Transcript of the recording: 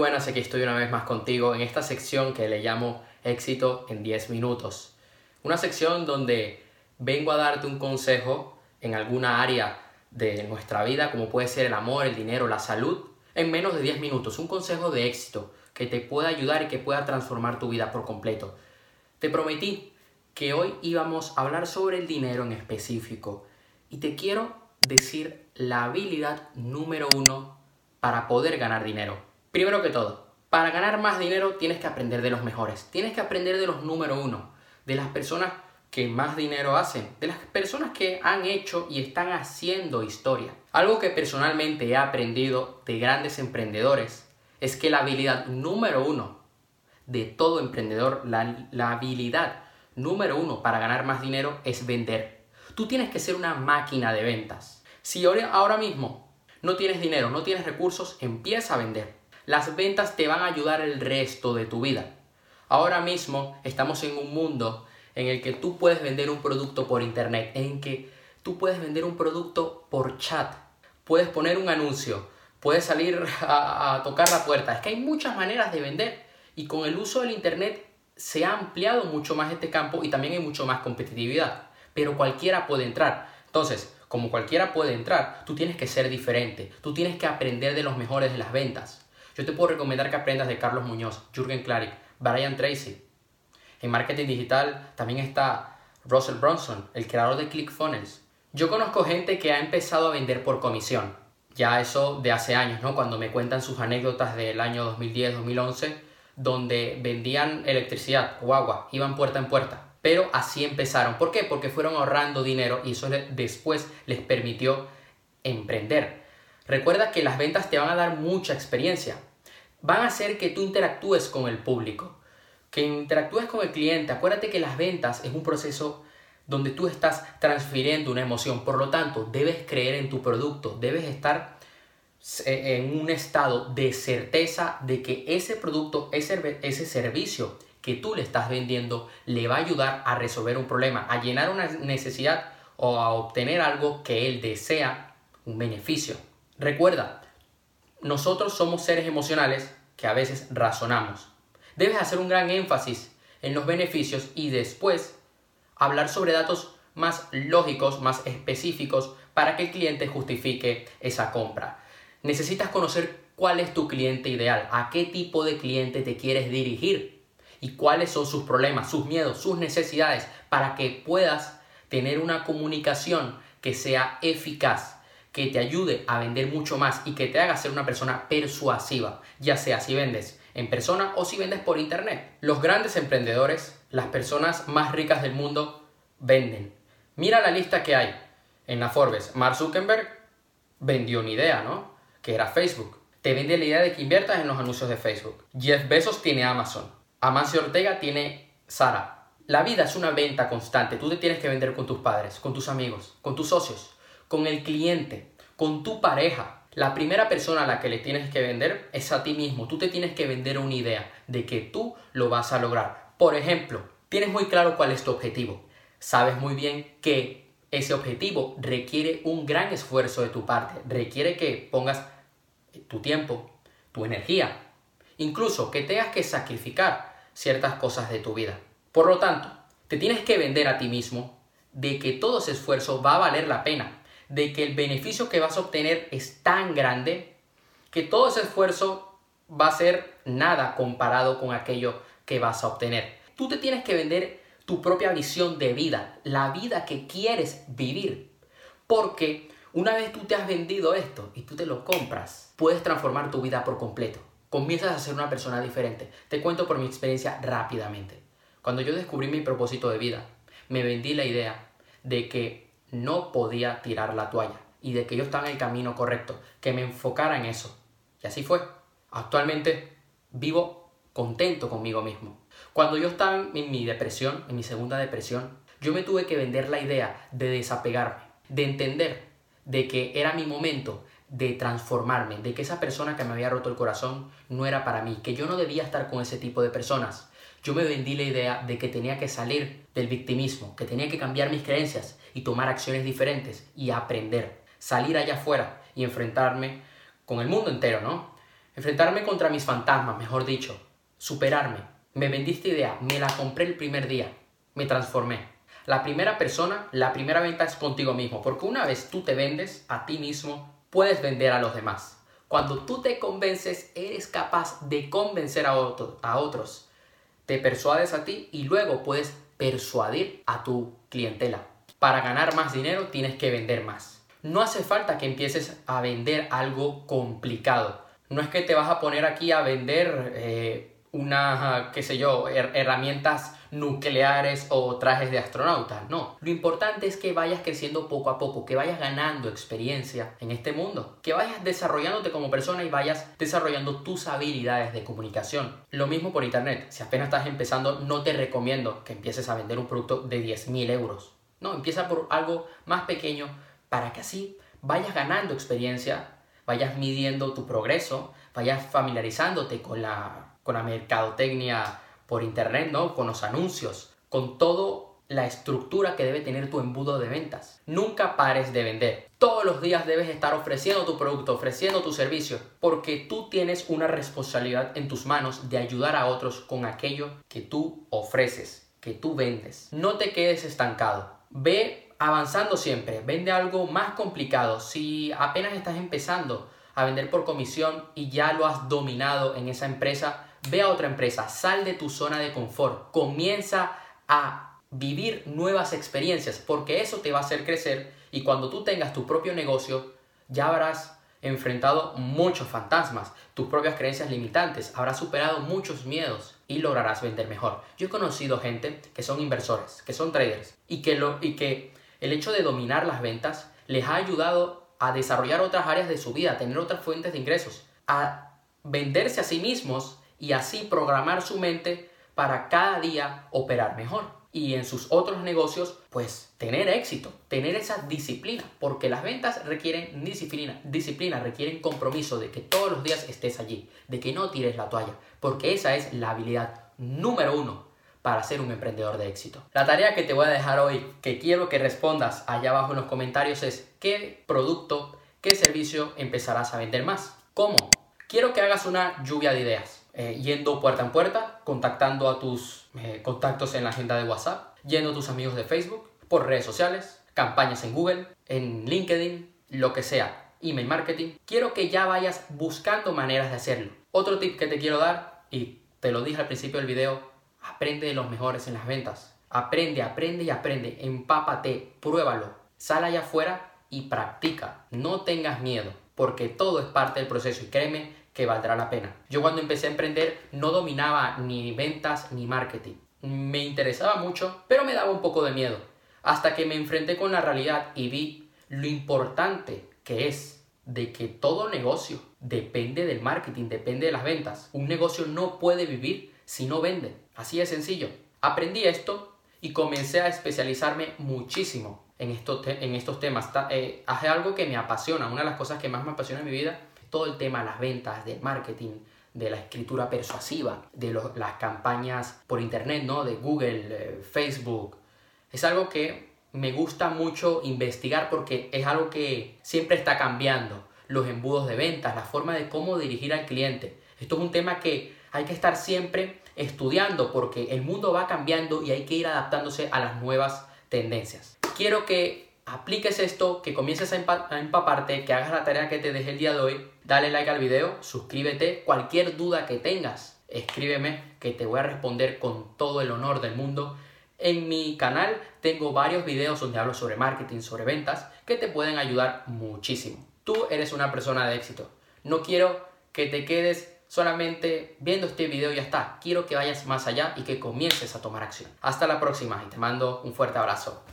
buenas, aquí estoy una vez más contigo en esta sección que le llamo éxito en 10 minutos. Una sección donde vengo a darte un consejo en alguna área de nuestra vida, como puede ser el amor, el dinero, la salud, en menos de 10 minutos. Un consejo de éxito que te pueda ayudar y que pueda transformar tu vida por completo. Te prometí que hoy íbamos a hablar sobre el dinero en específico y te quiero decir la habilidad número uno para poder ganar dinero. Primero que todo, para ganar más dinero tienes que aprender de los mejores, tienes que aprender de los número uno, de las personas que más dinero hacen, de las personas que han hecho y están haciendo historia. Algo que personalmente he aprendido de grandes emprendedores es que la habilidad número uno de todo emprendedor, la, habilidad número uno para ganar más dinero es vender. Tú tienes que ser una máquina de ventas. Si ahora mismo no tienes dinero, no tienes recursos, empieza a vender. Las ventas te van a ayudar el resto de tu vida. Ahora mismo estamos en un mundo en el que tú puedes vender un producto por internet, en que tú puedes vender un producto por chat, puedes poner un anuncio, puedes salir a, tocar la puerta. Es que hay muchas maneras de vender y con el uso del internet se ha ampliado mucho más este campo y también hay mucho más competitividad. Pero cualquiera puede entrar. Entonces, como cualquiera puede entrar, tú tienes que ser diferente, tú tienes que aprender de los mejores de las ventas. Yo te puedo recomendar que aprendas de Carlos Muñoz, Jürgen Klarik, Brian Tracy, en marketing digital también está Russell Brunson, el creador de ClickFunnels. Yo conozco gente que ha empezado a vender por comisión. Ya eso de hace años, ¿no? Cuando me cuentan sus anécdotas del año 2010-2011, donde vendían electricidad o agua, iban puerta en puerta. Pero así empezaron. ¿Por qué? Porque fueron ahorrando dinero y eso después les permitió emprender. Recuerda que las ventas te van a dar mucha experiencia. Van a hacer que tú interactúes con el público que interactúes con el cliente. Acuérdate que las ventas es un proceso donde tú estás transfiriendo una emoción. Por lo tanto, debes creer en tu producto, debes estar eh, en un estado de certeza de que ese producto, ese, ese servicio que tú le estás vendiendo le va a ayudar a resolver un problema, a llenar una necesidad o a obtener algo que él desea, un beneficio. Recuerda, nosotros somos seres emocionales que a veces razonamos. Debes hacer un gran énfasis en los beneficios y después hablar sobre datos más lógicos, más específicos para que el cliente justifique esa compra. Necesitas conocer cuál es tu cliente ideal, a qué tipo de cliente te quieres dirigir y cuáles son sus problemas, sus miedos, sus necesidades para que puedas tener una comunicación que sea eficaz, que te ayude a vender mucho más y que te haga ser una persona persuasiva, ya sea si vendes en persona o si vendes por internet. Los grandes emprendedores, las personas más ricas del mundo, venden. Mira la lista que hay en la Forbes. Mark Zuckerberg vendió una idea, ¿no? Que era Facebook. Te vende la idea de que inviertas en los anuncios de Facebook. Jeff Bezos tiene Amazon. Amancio Ortega tiene Sara. La vida es una venta constante. Tú te tienes que vender con tus padres, con tus amigos, con tus socios, con el cliente, con tu pareja, la primera persona a la que le tienes que vender es a ti mismo. Tú te tienes que vender una idea de que tú lo vas a lograr. Por ejemplo, tienes muy claro cuál es tu objetivo. Sabes muy bien que ese objetivo requiere un gran esfuerzo de tu parte. Requiere que pongas tu tiempo, tu energía, incluso que tengas que sacrificar ciertas cosas de tu vida. Por lo tanto, te tienes que vender a ti mismo de que todo ese esfuerzo va a valer la pena de que el beneficio que vas a obtener es tan grande que todo ese esfuerzo va a ser nada comparado con aquello que vas a obtener. Tú te tienes que vender tu propia visión de vida, la vida que quieres vivir. Porque una vez tú te has vendido esto y tú te lo compras, puedes transformar tu vida por completo. Comienzas a ser una persona diferente. Te cuento por mi experiencia rápidamente. Cuando yo descubrí mi propósito de vida, me vendí la idea de que no podía tirar la toalla y de que yo estaba en el camino correcto, que me enfocara en eso. Y así fue. Actualmente vivo contento conmigo mismo. Cuando yo estaba en mi depresión, en mi segunda depresión, yo me tuve que vender la idea de desapegarme, de entender de que era mi momento de transformarme, de que esa persona que me había roto el corazón no era para mí, que yo no debía estar con ese tipo de personas. Yo me vendí la idea de que tenía que salir del victimismo, que tenía que cambiar mis creencias y tomar acciones diferentes y aprender, salir allá afuera y enfrentarme con el mundo entero, ¿no? enfrentarme contra mis fantasmas, mejor dicho, superarme. Me vendiste idea, me la compré el primer día, me transformé. La primera persona, la primera venta es contigo mismo, porque una vez tú te vendes a ti mismo, puedes vender a los demás. Cuando tú te convences, eres capaz de convencer a, a otros. Te persuades a ti y luego puedes persuadir a tu clientela. Para ganar más dinero tienes que vender más. No hace falta que empieces a vender algo complicado. No es que te vas a poner aquí a vender eh, una, qué sé yo, herramientas nucleares o trajes de astronautas. No, lo importante es que vayas creciendo poco a poco, que vayas ganando experiencia en este mundo, que vayas desarrollándote como persona y vayas desarrollando tus habilidades de comunicación. Lo mismo por internet. Si apenas estás empezando, no te recomiendo que empieces a vender un producto de 10.000 euros. No, empieza por algo más pequeño para que así vayas ganando experiencia, vayas midiendo tu progreso, vayas familiarizándote con la, con la mercadotecnia por internet, ¿no? Con los anuncios, con todo la estructura que debe tener tu embudo de ventas. Nunca pares de vender. Todos los días debes estar ofreciendo tu producto, ofreciendo tu servicio, porque tú tienes una responsabilidad en tus manos de ayudar a otros con aquello que tú ofreces, que tú vendes. No te quedes estancado. Ve avanzando siempre, vende algo más complicado. Si apenas estás empezando a vender por comisión y ya lo has dominado en esa empresa, ve a otra empresa, sal de tu zona de confort, comienza a vivir nuevas experiencias, porque eso te va a hacer crecer y cuando tú tengas tu propio negocio, ya habrás enfrentado muchos fantasmas, tus propias creencias limitantes, habrás superado muchos miedos y lograrás vender mejor. Yo he conocido gente que son inversores, que son traders y que, lo, y que el hecho de dominar las ventas les ha ayudado a desarrollar otras áreas de su vida, a tener otras fuentes de ingresos, a venderse a sí mismos y así programar su mente para cada día operar mejor. Y en sus otros negocios, pues tener éxito, tener esa disciplina, porque las ventas requieren disciplina, disciplina, requieren compromiso de que todos los días estés allí, de que no tires la toalla, porque esa es la habilidad número uno para ser un emprendedor de éxito. La tarea que te voy a dejar hoy, que quiero que respondas allá abajo en los comentarios es ¿qué producto, qué servicio empezarás a vender más? ¿Cómo? Quiero que hagas una lluvia de ideas. Eh, yendo puerta en puerta, contactando a tus eh, contactos en la agenda de WhatsApp, yendo a tus amigos de Facebook, por redes sociales, campañas en Google, en LinkedIn, lo que sea, email marketing. Quiero que ya vayas buscando maneras de hacerlo. Otro tip que te quiero dar, y te lo dije al principio del video, aprende de los mejores en las ventas. Aprende, aprende y aprende. Empápate, pruébalo. Sal allá afuera y practica. No tengas miedo, porque todo es parte del proceso. Y créeme que valdrá la pena. Yo cuando empecé a emprender no dominaba ni ventas ni marketing. Me interesaba mucho, pero me daba un poco de miedo. Hasta que me enfrenté con la realidad y vi lo importante que es de que todo negocio depende del marketing, depende de las ventas. Un negocio no puede vivir si no vende. Así de sencillo. Aprendí esto y comencé a especializarme muchísimo en estos, en estos temas. Eh, hace algo que me apasiona. Una de las cosas que más me apasiona en mi vida todo el tema de las ventas, del marketing, de la escritura persuasiva, de las campañas por internet, ¿no? De Google, eh, Facebook. Es algo que me gusta mucho investigar porque es algo que siempre está cambiando. Los embudos de ventas, la forma de cómo dirigir al cliente. Esto es un tema que hay que estar siempre estudiando porque el mundo va cambiando y hay que ir adaptándose a las nuevas tendencias. Quiero que apliques esto, que comiences a, empaparte, que hagas la tarea que te dejé el día de hoy, dale like al video, suscríbete, cualquier duda que tengas, escríbeme que te voy a responder con todo el honor del mundo. En mi canal tengo varios videos donde hablo sobre marketing, sobre ventas, que te pueden ayudar muchísimo. Tú eres una persona de éxito. No quiero que te quedes solamente viendo este video ya está. Quiero que vayas más allá y que comiences a tomar acción. Hasta la próxima y te mando un fuerte abrazo.